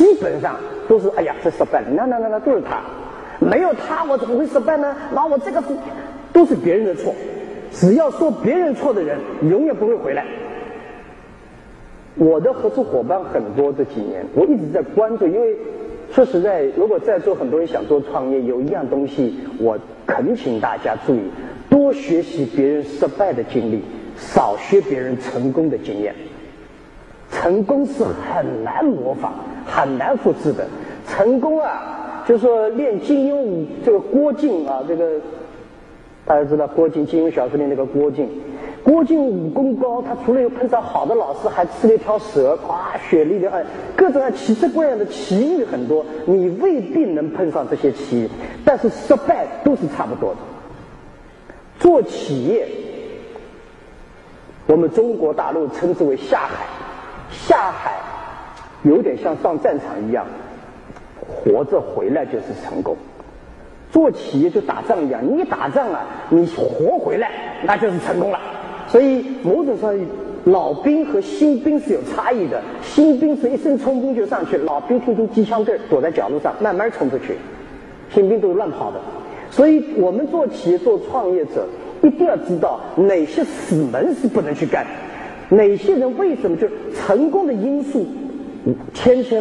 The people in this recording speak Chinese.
基本上都是哎呀，这失败了，那那那那都是他，没有他我怎么会失败呢？那我这个是都是别人的错，只要说别人错的人，永远不会回来。我的合作伙伴很多，这几年我一直在关注，因为说实在，如果在座很多人想做创业，有一样东西我恳请大家注意：多学习别人失败的经历，少学别人成功的经验。成功是很难模仿、很难复制的。成功啊，就说练金庸武，这个郭靖啊，这个大家知道郭靖，金庸小说里那个郭靖。郭靖武功高，他除了有碰上好的老师，还吃了一条蛇，哇，雪莉的，各种奇奇怪样的奇遇很多。你未必能碰上这些奇遇，但是失败都是差不多的。做企业，我们中国大陆称之为下海，下海有点像上战场一样，活着回来就是成功。做企业就打仗一样，你打仗啊，你活回来那就是成功了。所以，某种上，老兵和新兵是有差异的。新兵是一声冲锋就上去，老兵听听机枪队，躲在角落上慢慢冲出去。新兵都是乱跑的。所以我们做企业、做创业者，一定要知道哪些死门是不能去干，哪些人为什么就成功的因素千千。